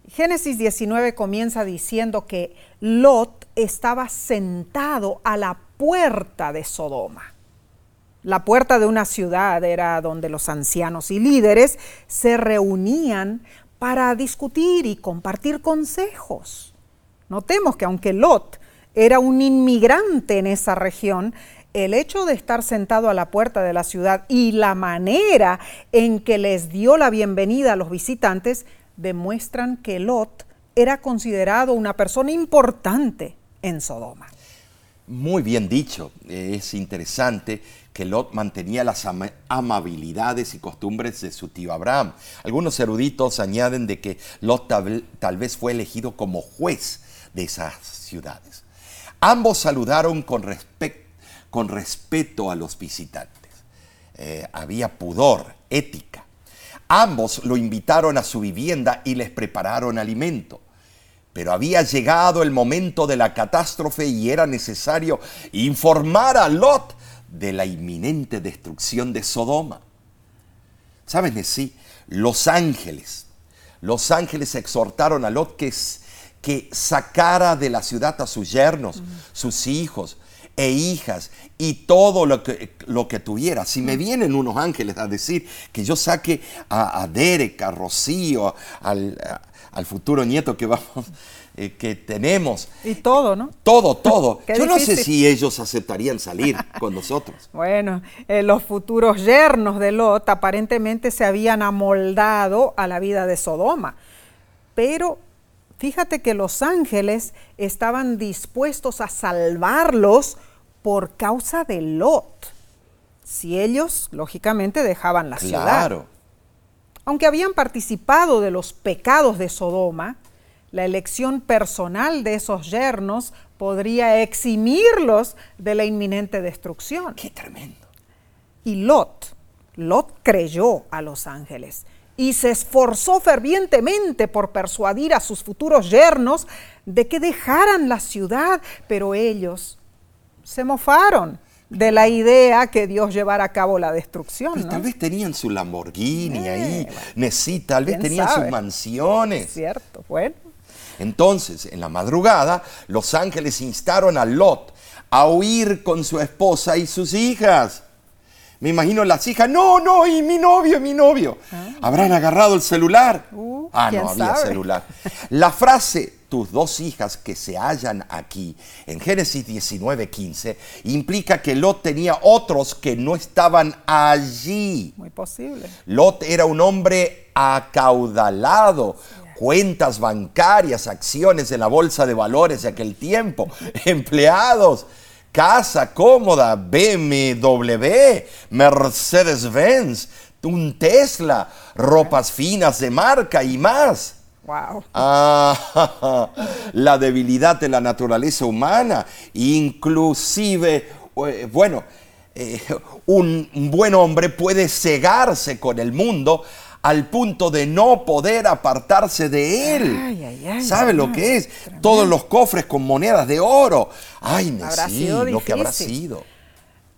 Génesis 19 comienza diciendo que Lot estaba sentado a la puerta de Sodoma. La puerta de una ciudad era donde los ancianos y líderes se reunían para discutir y compartir consejos. Notemos que aunque Lot era un inmigrante en esa región, el hecho de estar sentado a la puerta de la ciudad y la manera en que les dio la bienvenida a los visitantes demuestran que Lot era considerado una persona importante en Sodoma. Muy bien dicho, es interesante que Lot mantenía las amabilidades y costumbres de su tío Abraham. Algunos eruditos añaden de que Lot tal, vez fue elegido como juez de esas ciudades. Ambos saludaron con, respeto a los visitantes. Eh, había pudor, ética. Ambos lo invitaron a su vivienda y les prepararon alimento. Pero había llegado el momento de la catástrofe y era necesario informar a Lot de la inminente destrucción de Sodoma. ¿Saben? Sí, los ángeles, los ángeles exhortaron a Lot que, que sacara de la ciudad a sus yernos, sus hijos e hijas y todo lo que, lo que tuviera. Si me vienen unos ángeles a decir que yo saque a, Derek, a Rocío, al, al futuro nieto que vamos, eh, que tenemos. Y todo, ¿no? Todo, todo. Yo no sé si ellos aceptarían salir con nosotros. Bueno, eh, los futuros yernos de Lot aparentemente se habían amoldado a la vida de Sodoma. Pero fíjate que los ángeles estaban dispuestos a salvarlos por causa de Lot. Si ellos, lógicamente, dejaban la ciudad. Claro. Aunque habían participado de los pecados de Sodoma, la elección personal de esos yernos podría eximirlos de la inminente destrucción. ¡Qué tremendo! Y Lot, Lot creyó a los ángeles y se esforzó fervientemente por persuadir a sus futuros yernos de que dejaran la ciudad, pero ellos se mofaron de la idea que Dios llevara a cabo la destrucción. Tal vez tenían su Lamborghini eh, ahí, Nesí, tal vez tenían sus mansiones. cierto, bueno. Entonces, en la madrugada, los ángeles instaron a Lot a huir con su esposa y sus hijas. Me imagino las hijas, no, no, y mi novio, mi novio. Ah. ¿Habrán agarrado el celular? Uh, ah, no había celular. La frase, tus dos hijas que se hallan aquí, en Génesis 19, 15, implica que Lot tenía otros que no estaban allí. Muy posible. Lot era un hombre acaudalado, cuentas bancarias, acciones en la bolsa de valores de aquel tiempo, empleados, casa cómoda, BMW, Mercedes-Benz, un Tesla, ropas finas de marca y más. Wow. Ah, la debilidad de la naturaleza humana, inclusive, eh, bueno, eh, un buen hombre puede cegarse con el mundo al punto de no poder apartarse de él. ¿Sabe lo que es? Todos los cofres con monedas de oro. Ay, sí, lo que habrá sido.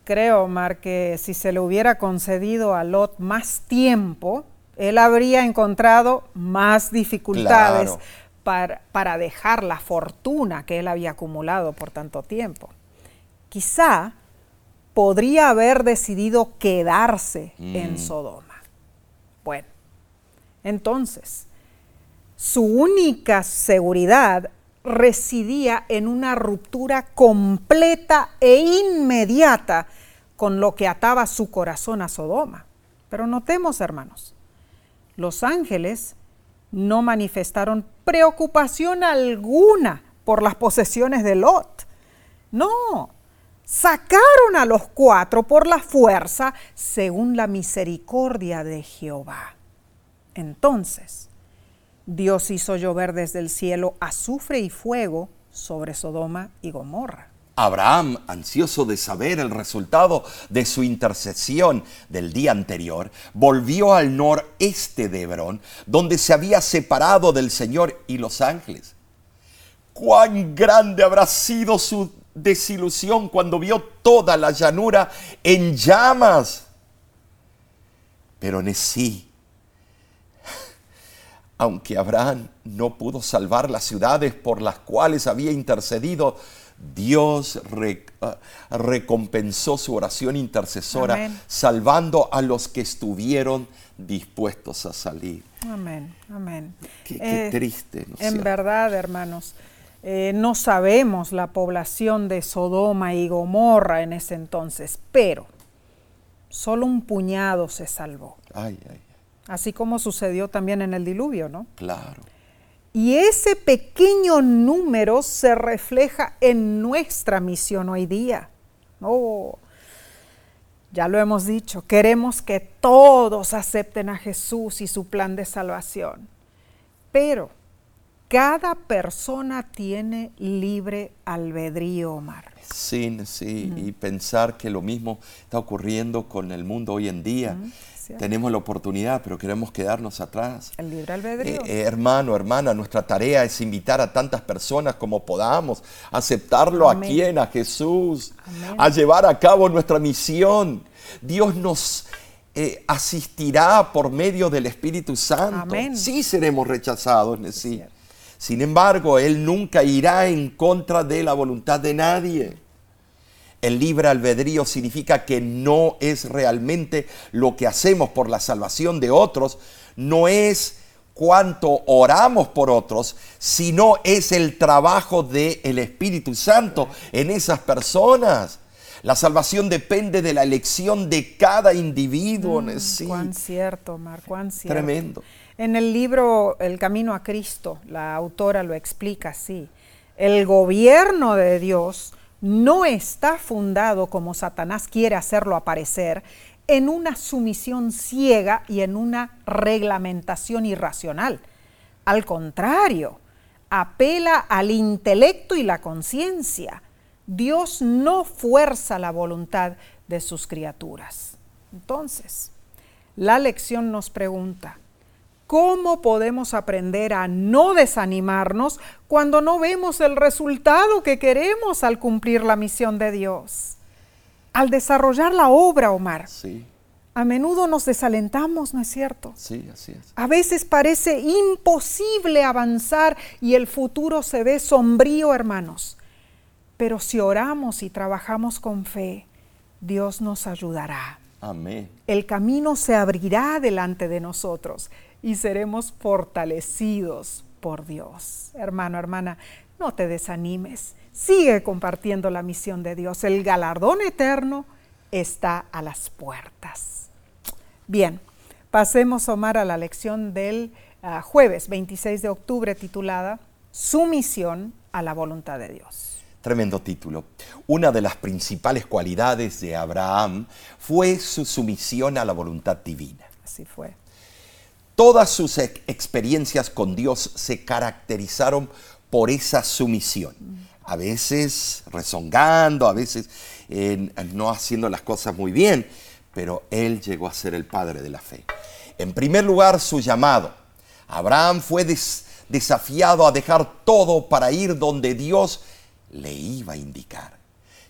Creo, Omar, que si se le hubiera concedido a Lot más tiempo, él habría encontrado más dificultades para, para, dejar la fortuna que él había acumulado por tanto tiempo. Quizá podría haber decidido quedarse en mm. Sodoma. Bueno, entonces, su única seguridad residía en una ruptura completa e inmediata con lo que ataba su corazón a Sodoma. Pero notemos, hermanos, los ángeles no manifestaron preocupación alguna por las posesiones de Lot. No, sacaron a los cuatro por la fuerza según la misericordia de Jehová. Entonces, Dios hizo llover desde el cielo azufre y fuego sobre Sodoma y Gomorra. Abraham, ansioso de saber el resultado de su intercesión del día anterior, volvió al noreste de Hebrón, donde se había separado del Señor y los ángeles. Cuán grande habrá sido su desilusión cuando vio toda la llanura en llamas. Pero sí, aunque Abraham no pudo salvar las ciudades por las cuales había intercedido, Dios ah, recompensó su oración intercesora, salvando a los que estuvieron dispuestos a salir. Amén, amén. Qué, triste. en verdad, hermanos, Eh, no sabemos la población de Sodoma y Gomorra en ese entonces, pero solo un puñado se salvó. Ay, ay, Así como sucedió también en el diluvio, ¿no? claro. Y ese pequeño número se refleja en nuestra misión hoy día. Oh, ya lo hemos dicho, queremos que todos acepten a Jesús y su plan de salvación. Pero cada persona tiene libre albedrío, Omar. Sí, sí, y pensar que lo mismo está ocurriendo con el mundo hoy en día. Tenemos la oportunidad, pero queremos quedarnos atrás. El libre albedrío. Eh, eh, hermano, hermana, nuestra tarea es invitar a tantas personas como podamos, aceptarlo a quien, a Jesús, Amén. a llevar a cabo nuestra misión. Dios nos eh, asistirá por medio del Espíritu Santo. Amén. Sí seremos rechazados, sí. cierto. Sin embargo, Él nunca irá en contra de la voluntad de nadie. El libre albedrío significa que no es realmente lo que hacemos por la salvación de otros, no es cuánto oramos por otros, sino es el trabajo del Espíritu Santo en esas personas. La salvación depende de la elección de cada individuo. sí. Mm, Cuán cierto, Omar, cuán cierto. Tremendo. En el libro El Camino a Cristo, la autora lo explica así. El gobierno de Dios no está fundado, como Satanás quiere hacerlo aparecer, en una sumisión ciega y en una reglamentación irracional. Al contrario, apela al intelecto y la conciencia. Dios no fuerza la voluntad de sus criaturas. Entonces, la lección nos pregunta, ¿cómo podemos aprender a no desanimarnos cuando no vemos el resultado que queremos al cumplir la misión de Dios? Al desarrollar la obra, Omar, Sí, a menudo nos desalentamos, ¿no es cierto? sí, así es. A veces parece imposible avanzar y el futuro se ve sombrío, hermanos. Pero si oramos y trabajamos con fe, Dios nos ayudará. Amén. El camino se abrirá delante de nosotros y seremos fortalecidos por Dios. Hermano, hermana, no te desanimes. Sigue compartiendo la misión de Dios. El galardón eterno está a las puertas. Bien, pasemos, Omar, a la lección del ah, jueves 26 de octubre titulada Sumisión a la voluntad de Dios. Tremendo título. Una de las principales cualidades de Abraham fue su sumisión a la voluntad divina. Así fue. Todas sus ex- experiencias con Dios se caracterizaron por esa sumisión. A veces rezongando, a veces no haciendo las cosas muy bien, pero él llegó a ser el padre de la fe. En primer lugar, su llamado. Abraham fue des- desafiado a dejar todo para ir donde Dios le iba a indicar.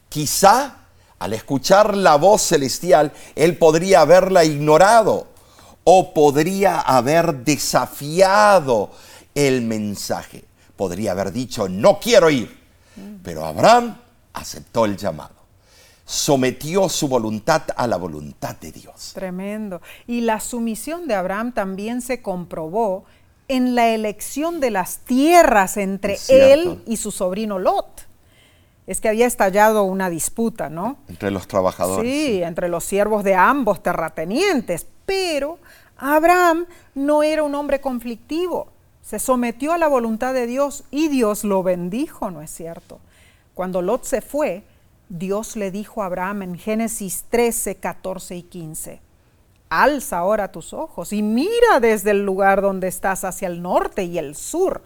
Quizá al escuchar la voz celestial, él podría haberla ignorado o podría haber desafiado el mensaje. Podría haber dicho, no quiero ir. Pero Abraham aceptó el llamado. Sometió su voluntad a la voluntad de Dios. Tremendo. Y la sumisión de Abraham también se comprobó en la elección de las tierras entre él y su sobrino Lot. Es que había estallado una disputa, ¿no? Entre los trabajadores. Sí, entre los siervos de ambos terratenientes, pero Abraham no era un hombre conflictivo. Se sometió a la voluntad de Dios y Dios lo bendijo, ¿no es cierto? Cuando Lot se fue, Dios le dijo a Abraham en Génesis 13, 14 y 15, Alza ahora tus ojos y mira desde el lugar donde estás hacia el norte y el sur,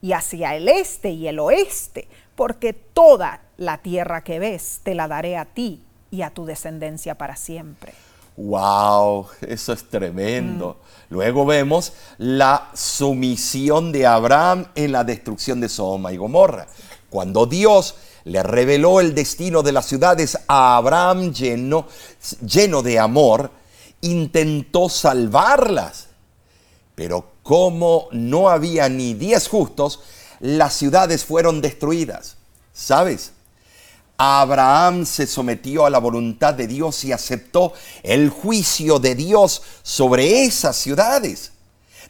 y hacia el este y el oeste, porque toda la tierra que ves te la daré a ti y a tu descendencia para siempre. ¡Wow! Eso es tremendo. Luego vemos la sumisión de Abraham en la destrucción de Sodoma y Gomorra. Cuando Dios le reveló el destino de las ciudades a Abraham lleno, lleno de amor, intentó salvarlas. Pero como no había ni diez justos, las ciudades fueron destruidas. ¿Sabes? Abraham se sometió a la voluntad de Dios y aceptó el juicio de Dios sobre esas ciudades.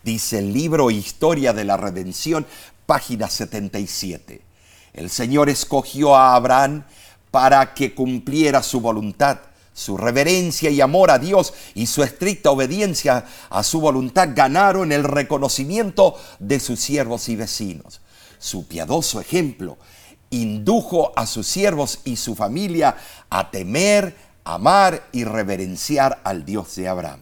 Dice el libro Historia de la Redención, página 77. El Señor escogió a Abraham para que cumpliera su voluntad. Su reverencia y amor a Dios y su estricta obediencia a su voluntad ganaron el reconocimiento de sus siervos y vecinos. Su piadoso ejemplo indujo a sus siervos y su familia a temer, amar y reverenciar al Dios de Abraham.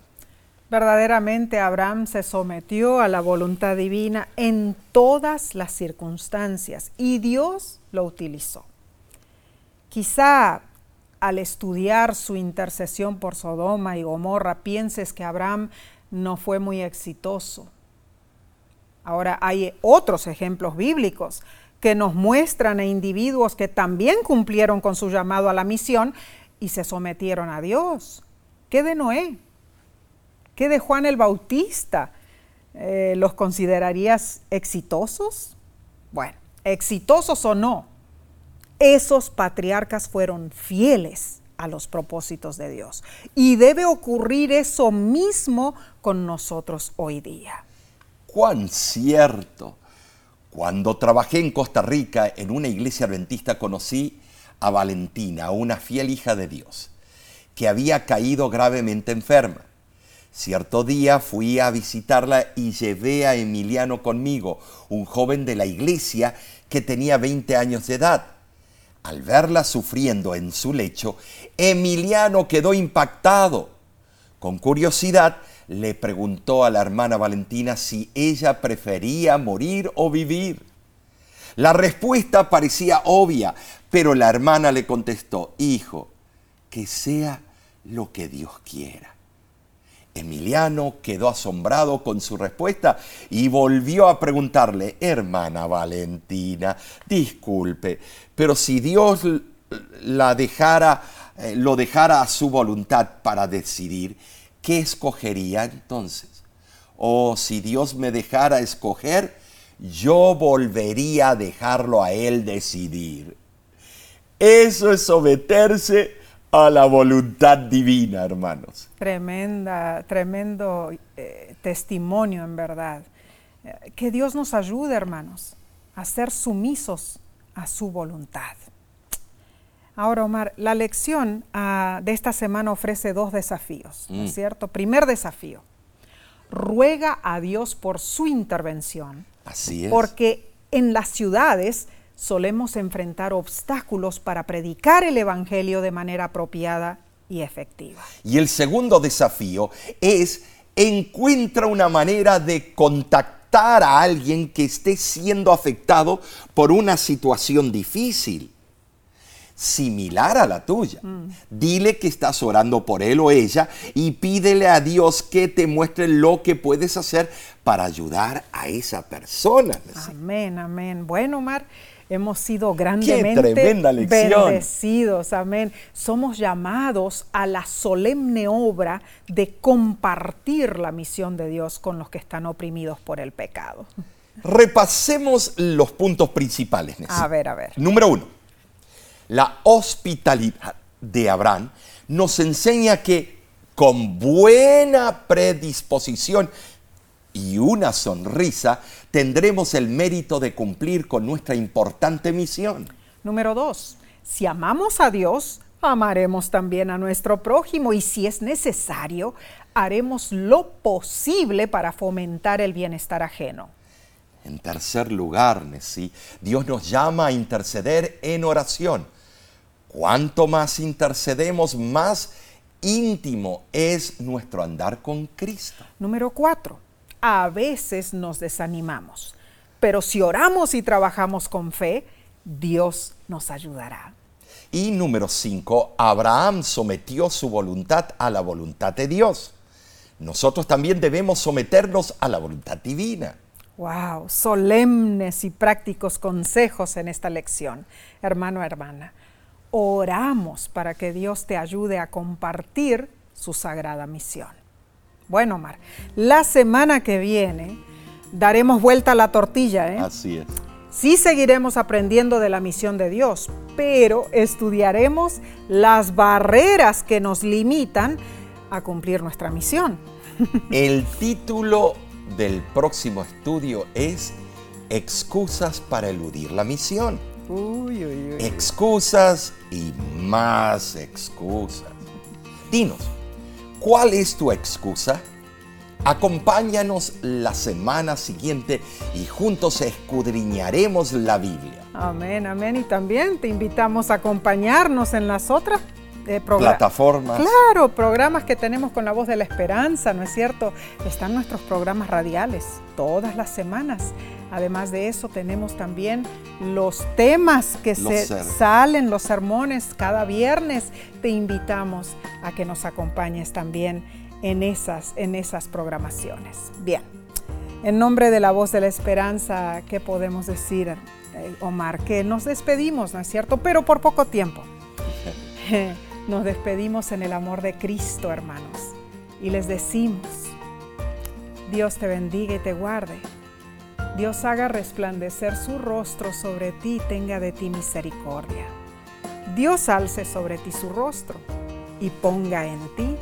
Verdaderamente Abraham se sometió a la voluntad divina en todas las circunstancias y Dios lo utilizó. Quizá al estudiar su intercesión por Sodoma y Gomorra pienses que Abraham no fue muy exitoso. Ahora hay otros ejemplos bíblicos que nos muestran a individuos que también cumplieron con su llamado a la misión y se sometieron a Dios. ¿Qué de Noé? ¿Qué de Juan el Bautista? Eh, ¿Los considerarías exitosos? Bueno, exitosos o no, esos patriarcas fueron fieles a los propósitos de Dios. Y debe ocurrir eso mismo con nosotros hoy día. ¡Cuán cierto! Cuando trabajé en Costa Rica en una iglesia adventista conocí a Valentina, una fiel hija de Dios, que había caído gravemente enferma. Cierto día fui a visitarla y llevé a Emiliano conmigo, un joven de la iglesia que tenía 20 años de edad. Al verla sufriendo en su lecho, Emiliano quedó impactado. Con curiosidad, le preguntó a la hermana Valentina si ella prefería morir o vivir. La respuesta parecía obvia, pero la hermana le contestó, hijo, que sea lo que Dios quiera. Emiliano quedó asombrado con su respuesta y volvió a preguntarle, hermana Valentina, disculpe, pero si Dios la dejara, eh, lo dejara a su voluntad para decidir, ¿qué escogería entonces? O si Dios me dejara escoger, yo volvería a dejarlo a Él decidir. Eso es someterse a la voluntad divina, hermanos. Tremenda, tremendo eh, testimonio en verdad. Eh, que Dios nos ayude, hermanos, a ser sumisos a su voluntad. Ahora, Omar, la lección ah, de esta semana ofrece dos desafíos, ¿no es mm. cierto? Primer desafío, ruega a Dios por su intervención. Así es. Porque en las ciudades solemos enfrentar obstáculos para predicar el Evangelio de manera apropiada y efectiva. Y el segundo desafío es encuentra una manera de contactar a alguien que esté siendo afectado por una situación difícil similar a la tuya. Mm. Dile que estás orando por él o ella y pídele a Dios que te muestre lo que puedes hacer para ayudar a esa persona. Amén, amén. Bueno, Omar, hemos sido grandemente bendecidos, amén. Somos llamados a la solemne obra de compartir la misión de Dios con los que están oprimidos por el pecado. Repasemos los puntos principales. A ver, a ver. Número uno, la hospitalidad de Abraham nos enseña que con buena predisposición y una sonrisa tendremos el mérito de cumplir con nuestra importante misión. Número dos, si amamos a Dios, amaremos también a nuestro prójimo y si es necesario, haremos lo posible para fomentar el bienestar ajeno. En tercer lugar, Nessie, Dios nos llama a interceder en oración. Cuanto más intercedemos, más íntimo es nuestro andar con Cristo. Número cuatro, a veces nos desanimamos, pero si oramos y trabajamos con fe, Dios nos ayudará. Y número 5, Abraham sometió su voluntad a la voluntad de Dios. Nosotros también debemos someternos a la voluntad divina. Wow, solemnes y prácticos consejos en esta lección, hermano, hermana. Oramos para que Dios te ayude a compartir su sagrada misión. Bueno, Omar, la semana que viene daremos vuelta a la tortilla, ¿eh? Así es. Sí seguiremos aprendiendo de la misión de Dios, pero estudiaremos las barreras que nos limitan a cumplir nuestra misión. El título del próximo estudio es Excusas para eludir la misión. Uy, uy, uy. Excusas y más excusas. Dinos, ¿cuál es tu excusa? Acompáñanos la semana siguiente y juntos escudriñaremos la Biblia. Amén, amén. Y también te invitamos a acompañarnos en las otras eh, Plataformas. Claro, programas que tenemos con la voz de la esperanza, ¿no es cierto? Están nuestros programas radiales todas las semanas. Además de eso, tenemos también los temas que Los se salen, los sermones cada viernes. Te invitamos a que nos acompañes también en esas, en esas programaciones. Bien, en nombre de la voz de la esperanza, ¿qué podemos decir, eh, Omar? Que nos despedimos, ¿no es cierto? Pero por poco tiempo. Nos despedimos en el amor de Cristo, hermanos, y les decimos, Dios te bendiga y te guarde. Dios haga resplandecer su rostro sobre ti y tenga de ti misericordia. Dios alce sobre ti su rostro y ponga en ti